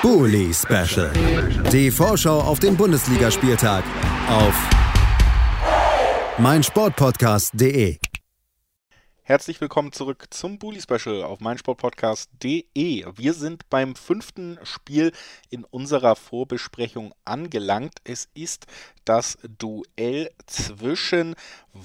Bully Special. Die Vorschau auf den Bundesligaspieltag auf meinsportpodcast.de. Herzlich willkommen zurück zum Bully Special auf meinsportpodcast.de. Wir sind beim fünften Spiel in unserer Vorbesprechung angelangt. Es ist das Duell zwischen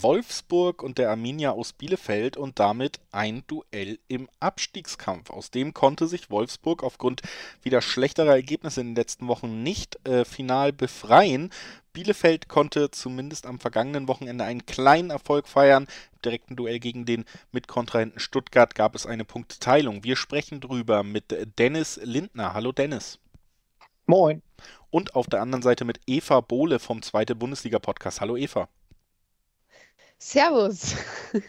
Wolfsburg und der Arminia aus Bielefeld und damit ein Duell im Abstiegskampf. Aus dem konnte sich Wolfsburg aufgrund wieder schlechterer Ergebnisse in den letzten Wochen nicht äh, final befreien. Bielefeld konnte zumindest am vergangenen Wochenende einen kleinen Erfolg feiern. Im direkten Duell gegen den Mitkontrahenten Stuttgart gab es eine Punkteteilung. Wir sprechen drüber mit Dennis Lindner. Hallo Dennis. Moin. Und auf der anderen Seite mit Eva Bohle vom Zweite Bundesliga-Podcast. Hallo Eva. Servus.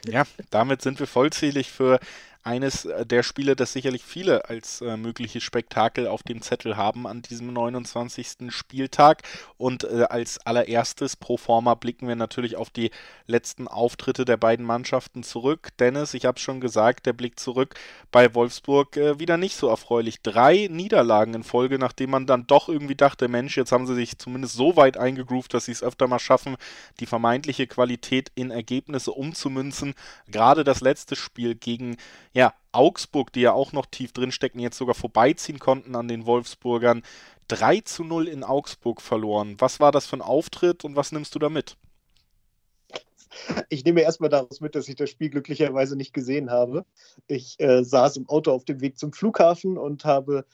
Ja, damit sind wir vollzählig für eines äh, der Spiele, das sicherlich viele als äh, mögliches Spektakel auf dem Zettel haben an diesem 29. Spieltag. Und äh, als allererstes pro forma blicken wir natürlich auf die letzten Auftritte der beiden Mannschaften zurück. Dennis, ich habe es schon gesagt, der Blick zurück bei Wolfsburg äh, wieder nicht so erfreulich. Drei Niederlagen in Folge, nachdem man dann doch irgendwie dachte, Mensch, jetzt haben sie sich zumindest so weit eingegroovt, dass sie es öfter mal schaffen, die vermeintliche Qualität in Ergebnisse umzumünzen. Gerade das letzte Spiel gegen ja, Augsburg, die ja auch noch tief drin stecken, jetzt sogar vorbeiziehen konnten an den Wolfsburgern. 3 zu 0 in Augsburg verloren. Was war das für ein Auftritt und was nimmst du da mit? Ich nehme erstmal daraus mit, dass ich das Spiel glücklicherweise nicht gesehen habe. Ich äh, saß im Auto auf dem Weg zum Flughafen und habe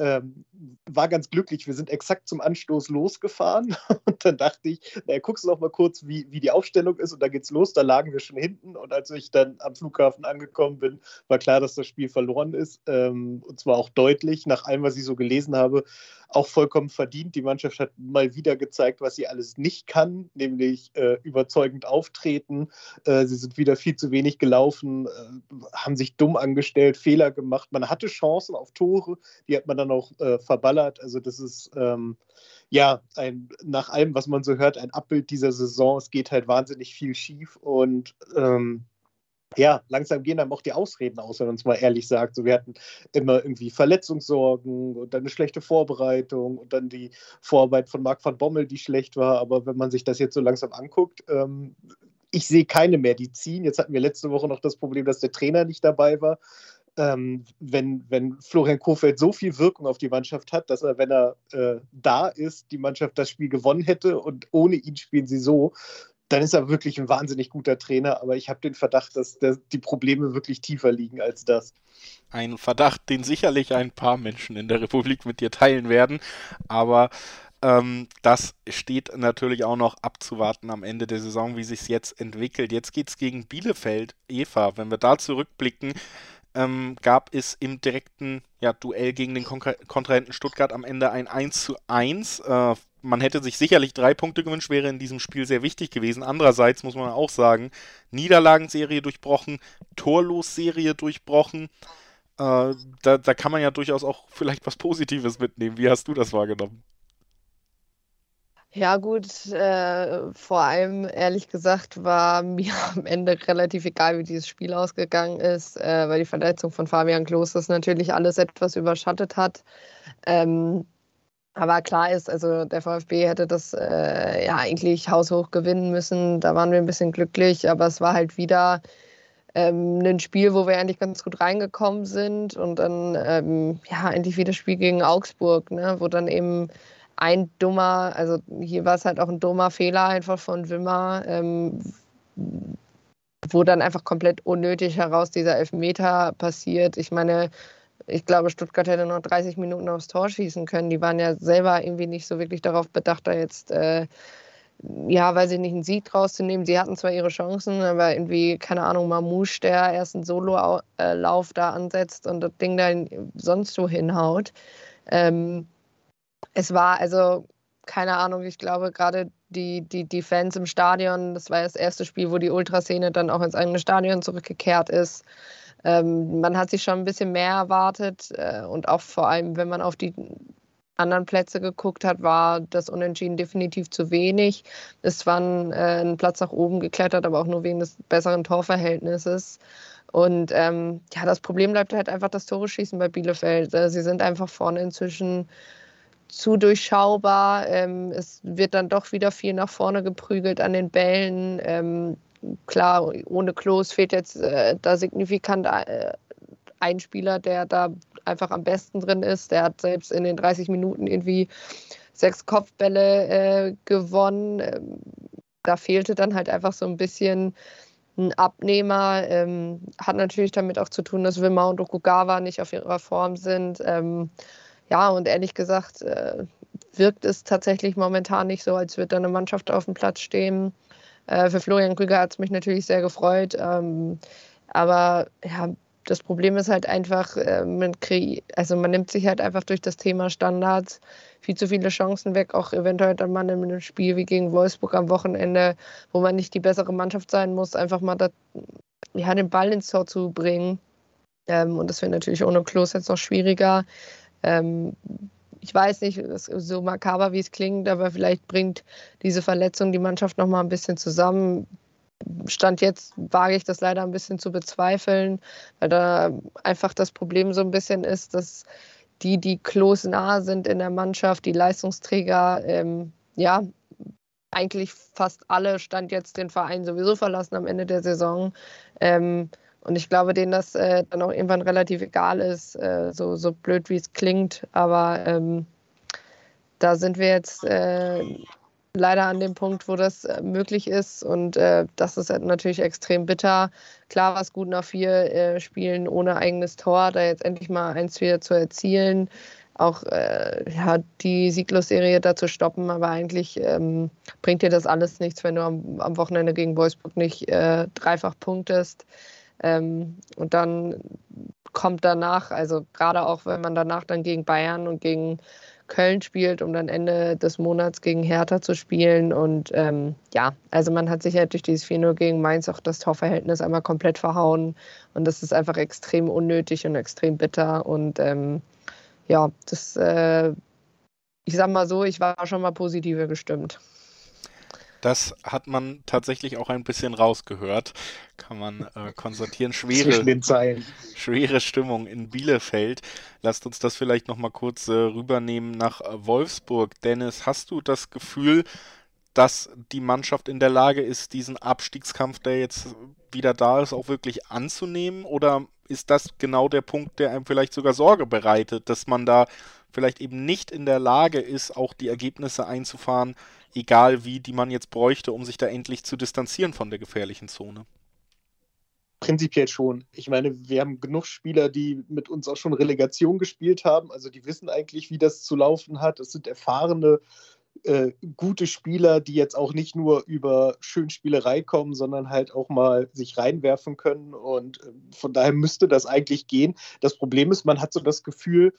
ähm, war ganz glücklich. Wir sind exakt zum Anstoß losgefahren und dann dachte ich, naja, guckst du noch mal kurz, wie, wie die Aufstellung ist und da geht's los. Da lagen wir schon hinten und als ich dann am Flughafen angekommen bin, war klar, dass das Spiel verloren ist ähm, und zwar auch deutlich. Nach allem, was ich so gelesen habe, auch vollkommen verdient. Die Mannschaft hat mal wieder gezeigt, was sie alles nicht kann, nämlich äh, überzeugend auftreten. Äh, sie sind wieder viel zu wenig gelaufen, äh, haben sich dumm angestellt, Fehler gemacht. Man hatte Chancen auf Tore, die hat man dann auch äh, verballert. Also das ist ähm, ja ein, nach allem, was man so hört, ein Abbild dieser Saison. Es geht halt wahnsinnig viel schief und ähm, ja, langsam gehen einem auch die Ausreden aus, wenn man es mal ehrlich sagt. So, wir hatten immer irgendwie Verletzungssorgen und dann eine schlechte Vorbereitung und dann die Vorarbeit von Marc van Bommel, die schlecht war. Aber wenn man sich das jetzt so langsam anguckt, ähm, ich sehe keine mehr, die ziehen. Jetzt hatten wir letzte Woche noch das Problem, dass der Trainer nicht dabei war. Ähm, wenn, wenn Florian Kofeld so viel Wirkung auf die Mannschaft hat, dass er, wenn er äh, da ist, die Mannschaft das Spiel gewonnen hätte und ohne ihn spielen sie so, dann ist er wirklich ein wahnsinnig guter Trainer. Aber ich habe den Verdacht, dass der, die Probleme wirklich tiefer liegen als das. Ein Verdacht, den sicherlich ein paar Menschen in der Republik mit dir teilen werden. Aber ähm, das steht natürlich auch noch abzuwarten am Ende der Saison, wie sich es jetzt entwickelt. Jetzt geht es gegen Bielefeld. Eva, wenn wir da zurückblicken, ähm, gab es im direkten ja, Duell gegen den Kon Kontrahenten Stuttgart am Ende ein 1 zu 1. Äh, man hätte sich sicherlich drei Punkte gewünscht, wäre in diesem Spiel sehr wichtig gewesen. Andererseits muss man auch sagen, Niederlagenserie durchbrochen, Torlos-Serie durchbrochen. Äh, da, da kann man ja durchaus auch vielleicht was Positives mitnehmen. Wie hast du das wahrgenommen? Ja, gut, äh, vor allem ehrlich gesagt war mir am Ende relativ egal, wie dieses Spiel ausgegangen ist, äh, weil die Verletzung von Fabian Klos das natürlich alles etwas überschattet hat. Ähm, aber klar ist, also der VfB hätte das äh, ja eigentlich haushoch gewinnen müssen. Da waren wir ein bisschen glücklich, aber es war halt wieder ähm, ein Spiel, wo wir eigentlich ganz gut reingekommen sind und dann ähm, ja eigentlich wieder das Spiel gegen Augsburg, ne, wo dann eben ein dummer, also hier war es halt auch ein dummer Fehler einfach von Wimmer, ähm, wo dann einfach komplett unnötig heraus dieser Elfmeter passiert. Ich meine, ich glaube, Stuttgart hätte noch 30 Minuten aufs Tor schießen können. Die waren ja selber irgendwie nicht so wirklich darauf bedacht, da jetzt, äh, ja, weiß ich nicht, einen Sieg draus zu nehmen. Sie hatten zwar ihre Chancen, aber irgendwie, keine Ahnung, Mamouche, der erst einen Solo-Lauf da ansetzt und das Ding da sonst so hinhaut. Ähm, es war also, keine Ahnung, ich glaube gerade die, die, die Fans im Stadion, das war das erste Spiel, wo die Ultraszene dann auch ins eigene Stadion zurückgekehrt ist. Ähm, man hat sich schon ein bisschen mehr erwartet äh, und auch vor allem, wenn man auf die anderen Plätze geguckt hat, war das Unentschieden definitiv zu wenig. Es war ein, äh, ein Platz nach oben geklettert, aber auch nur wegen des besseren Torverhältnisses. Und ähm, ja, das Problem bleibt halt einfach das Tore schießen bei Bielefeld. Äh, sie sind einfach vorne inzwischen zu durchschaubar. Ähm, es wird dann doch wieder viel nach vorne geprügelt an den Bällen. Ähm, klar, ohne Klos fehlt jetzt äh, da signifikant äh, ein Spieler, der da einfach am besten drin ist. Der hat selbst in den 30 Minuten irgendwie sechs Kopfbälle äh, gewonnen. Ähm, da fehlte dann halt einfach so ein bisschen ein Abnehmer. Ähm, hat natürlich damit auch zu tun, dass Wimmer und Okugawa nicht auf ihrer Form sind. Ähm, ja, und ehrlich gesagt äh, wirkt es tatsächlich momentan nicht so, als würde da eine Mannschaft auf dem Platz stehen. Äh, für Florian Krüger hat es mich natürlich sehr gefreut. Ähm, aber ja, das Problem ist halt einfach, äh, man, also man nimmt sich halt einfach durch das Thema Standards viel zu viele Chancen weg, auch eventuell dann mal in einem Spiel wie gegen Wolfsburg am Wochenende, wo man nicht die bessere Mannschaft sein muss, einfach mal das, ja, den Ball ins Tor zu bringen. Ähm, und das wäre natürlich ohne Klos jetzt noch schwieriger. Ähm, ich weiß nicht, so makaber wie es klingt, aber vielleicht bringt diese Verletzung die Mannschaft noch mal ein bisschen zusammen. Stand jetzt wage ich das leider ein bisschen zu bezweifeln, weil da einfach das Problem so ein bisschen ist, dass die, die close nah sind in der Mannschaft, die Leistungsträger, ähm, ja, eigentlich fast alle Stand jetzt den Verein sowieso verlassen am Ende der Saison. Ähm, und ich glaube, denen das äh, dann auch irgendwann relativ egal ist, äh, so, so blöd wie es klingt. Aber ähm, da sind wir jetzt äh, leider an dem Punkt, wo das äh, möglich ist. Und äh, das ist natürlich extrem bitter. Klar war es gut nach vier äh, Spielen ohne eigenes Tor, da jetzt endlich mal eins wieder zu erzielen. Auch ja, die Sieglos-Serie da zu stoppen, aber eigentlich ähm, bringt dir das alles nichts, wenn du am, am Wochenende gegen Wolfsburg nicht dreifach punktest. Ähm, und dann kommt danach, also gerade auch wenn man danach dann gegen Bayern und gegen Köln spielt, um dann Ende des Monats gegen Hertha zu spielen. Und ähm, ja, also man hat sich halt durch dieses 4-0 gegen Mainz auch das Torverhältnis einmal komplett verhauen. Und das ist einfach extrem unnötig und extrem bitter. Und ähm, ja, das, äh, ich sag mal so, ich war schon mal positiver gestimmt. Das hat man tatsächlich auch ein bisschen rausgehört, kann man äh, konstatieren. Schwere, schwere Stimmung in Bielefeld. Lasst uns das vielleicht nochmal kurz äh, rübernehmen nach äh, Wolfsburg. Dennis, hast du das Gefühl, dass die Mannschaft in der Lage ist, diesen Abstiegskampf, der jetzt wieder da ist, auch wirklich anzunehmen? Oder ist das genau der Punkt, der einem vielleicht sogar Sorge bereitet, dass man da vielleicht eben nicht in der Lage ist, auch die Ergebnisse einzufahren, egal wie, die man jetzt bräuchte, um sich da endlich zu distanzieren von der gefährlichen Zone? Prinzipiell schon. Ich meine, wir haben genug Spieler, die mit uns auch schon Relegation gespielt haben. Also die wissen eigentlich, wie das zu laufen hat. Es sind erfahrene, äh, gute Spieler, die jetzt auch nicht nur über Schönspielerei kommen, sondern halt auch mal sich reinwerfen können. Und äh, von daher müsste das eigentlich gehen. Das Problem ist, man hat so das Gefühl,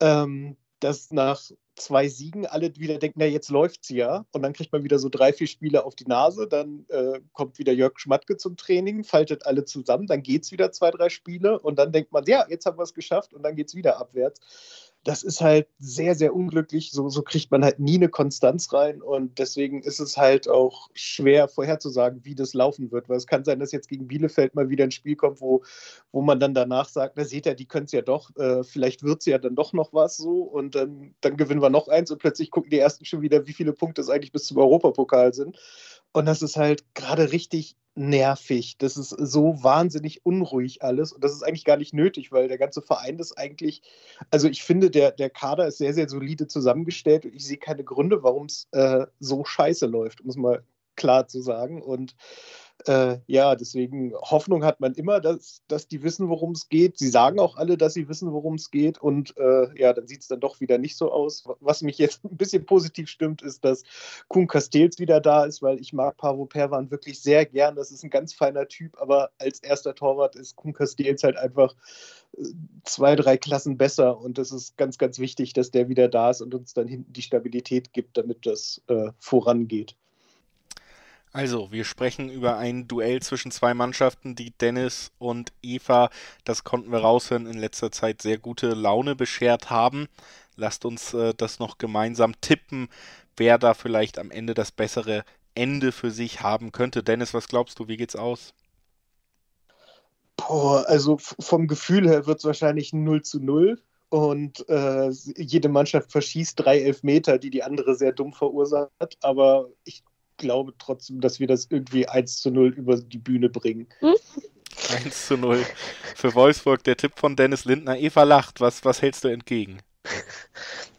ähm, dass nach zwei Siegen alle wieder denken, na jetzt läuft's ja. Und dann kriegt man wieder so drei, vier Spiele auf die Nase. Dann äh, kommt wieder Jörg Schmatke zum Training, faltet alle zusammen, dann geht's wieder zwei, drei Spiele und dann denkt man, ja, jetzt haben wir es geschafft und dann geht's wieder abwärts das ist halt sehr, sehr unglücklich. So, so kriegt man halt nie eine Konstanz rein und deswegen ist es halt auch schwer vorherzusagen, wie das laufen wird. Weil es kann sein, dass jetzt gegen Bielefeld mal wieder ein Spiel kommt, wo, wo man dann danach sagt, na seht ihr, die können es ja doch, äh, vielleicht wird es ja dann doch noch was so und dann, dann gewinnen wir noch eins und plötzlich gucken die ersten schon wieder, wie viele Punkte es eigentlich bis zum Europapokal sind. Und das ist halt gerade richtig nervig. Das ist so wahnsinnig unruhig alles. Und das ist eigentlich gar nicht nötig, weil der ganze Verein ist eigentlich, also ich finde, der, der Kader ist sehr, sehr solide zusammengestellt und ich sehe keine Gründe, warum es äh, so scheiße läuft, um es mal klar zu sagen. Und äh, ja, deswegen Hoffnung hat man immer, dass, dass die wissen, worum es geht. Sie sagen auch alle, dass sie wissen, worum es geht. Und äh, ja, dann sieht es dann doch wieder nicht so aus. Was mich jetzt ein bisschen positiv stimmt, ist, dass Kuhn Castells wieder da ist, weil ich mag Pavo Perwan wirklich sehr gern. Das ist ein ganz feiner Typ, aber als erster Torwart ist Kuhn Castells halt einfach äh, zwei, drei Klassen besser. Und das ist ganz, ganz wichtig, dass der wieder da ist und uns dann hinten die Stabilität gibt, damit das äh, vorangeht. Also, wir sprechen über ein Duell zwischen zwei Mannschaften, die Dennis und Eva, das konnten wir raushören, in letzter Zeit sehr gute Laune beschert haben. Lasst uns äh, das noch gemeinsam tippen, wer da vielleicht am Ende das bessere Ende für sich haben könnte. Dennis, was glaubst du, wie geht's aus? Boah, also vom Gefühl her wird es wahrscheinlich 0 zu 0 und äh, jede Mannschaft verschießt drei Elfmeter, die die andere sehr dumm verursacht. Aber ich glaube trotzdem, dass wir das irgendwie 1 zu 0 über die Bühne bringen. Hm? 1 zu 0 für Wolfsburg. Der Tipp von Dennis Lindner. Eva lacht. Was, was hältst du entgegen?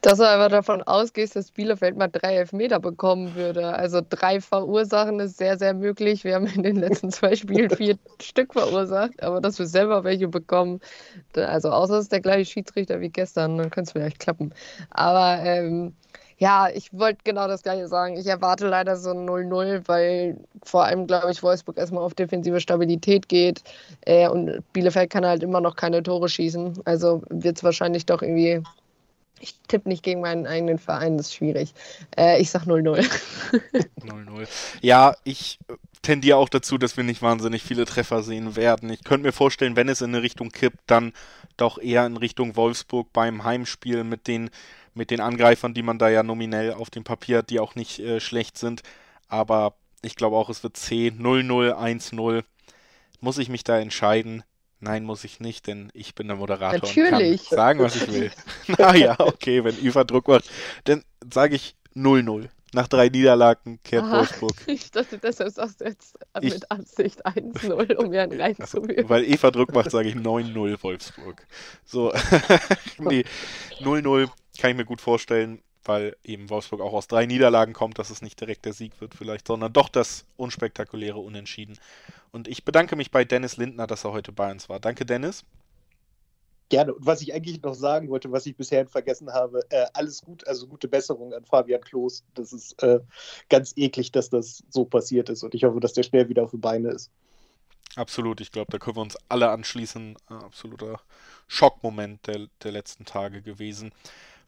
Dass du einfach davon ausgehst, dass Bielefeld mal drei Elfmeter bekommen würde. Also drei verursachen ist sehr, sehr möglich. Wir haben in den letzten zwei Spielen vier Stück verursacht, aber dass wir selber welche bekommen, also außer es ist der gleiche Schiedsrichter wie gestern, dann könnte es vielleicht klappen. Aber ähm, ja, ich wollte genau das gleiche sagen. Ich erwarte leider so ein 0-0, weil vor allem, glaube ich, Wolfsburg erstmal auf defensive Stabilität geht äh, und Bielefeld kann halt immer noch keine Tore schießen. Also wird es wahrscheinlich doch irgendwie ich tippe nicht gegen meinen eigenen Verein, das ist schwierig. Äh, ich sag 0-0. 0-0. Ja, ich tendiere auch dazu, dass wir nicht wahnsinnig viele Treffer sehen werden. Ich könnte mir vorstellen, wenn es in eine Richtung kippt, dann doch eher in Richtung Wolfsburg beim Heimspiel mit den, mit den Angreifern, die man da ja nominell auf dem Papier hat, die auch nicht äh, schlecht sind. Aber ich glaube auch, es wird C 0-0, 1-0. Muss ich mich da entscheiden? Nein, muss ich nicht, denn ich bin der Moderator Natürlich. und kann sagen, was ich will. naja, okay, wenn Eva Druck macht, dann sage ich 0-0. Nach drei Niederlagen kehrt Aha, Wolfsburg. Ich dachte, deshalb sagst du jetzt ich, mit Absicht 1-0, um mir einen. Also, weil Eva Druck macht, sage ich 9-0 Wolfsburg. So, nee, 0-0 kann ich mir gut vorstellen weil eben Wolfsburg auch aus drei Niederlagen kommt, dass es nicht direkt der Sieg wird vielleicht, sondern doch das unspektakuläre Unentschieden. Und ich bedanke mich bei Dennis Lindner, dass er heute bei uns war. Danke, Dennis. Gerne. Und was ich eigentlich noch sagen wollte, was ich bisher vergessen habe, äh, alles gut, also gute Besserung an Fabian Klos. Das ist äh, ganz eklig, dass das so passiert ist. Und ich hoffe, dass der schnell wieder auf die Beine ist. Absolut, ich glaube, da können wir uns alle anschließen. absoluter Schockmoment der, der letzten Tage gewesen.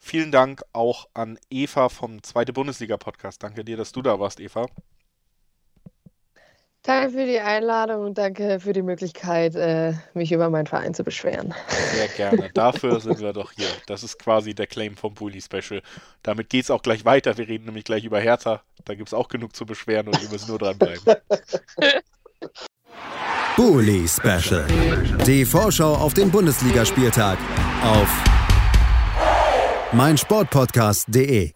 Vielen Dank auch an Eva vom Zweite Bundesliga-Podcast. Danke dir, dass du da warst, Eva. Danke für die Einladung und danke für die Möglichkeit, äh, mich über meinen Verein zu beschweren. Sehr gerne. Dafür sind wir doch hier. Das ist quasi der Claim vom Bully Special. Damit geht es auch gleich weiter. Wir reden nämlich gleich über Hertha. Da gibt es auch genug zu beschweren und wir müssen nur dranbleiben. Bully Special. Die Vorschau auf den Bundesligaspieltag auf meinsportpodcast.de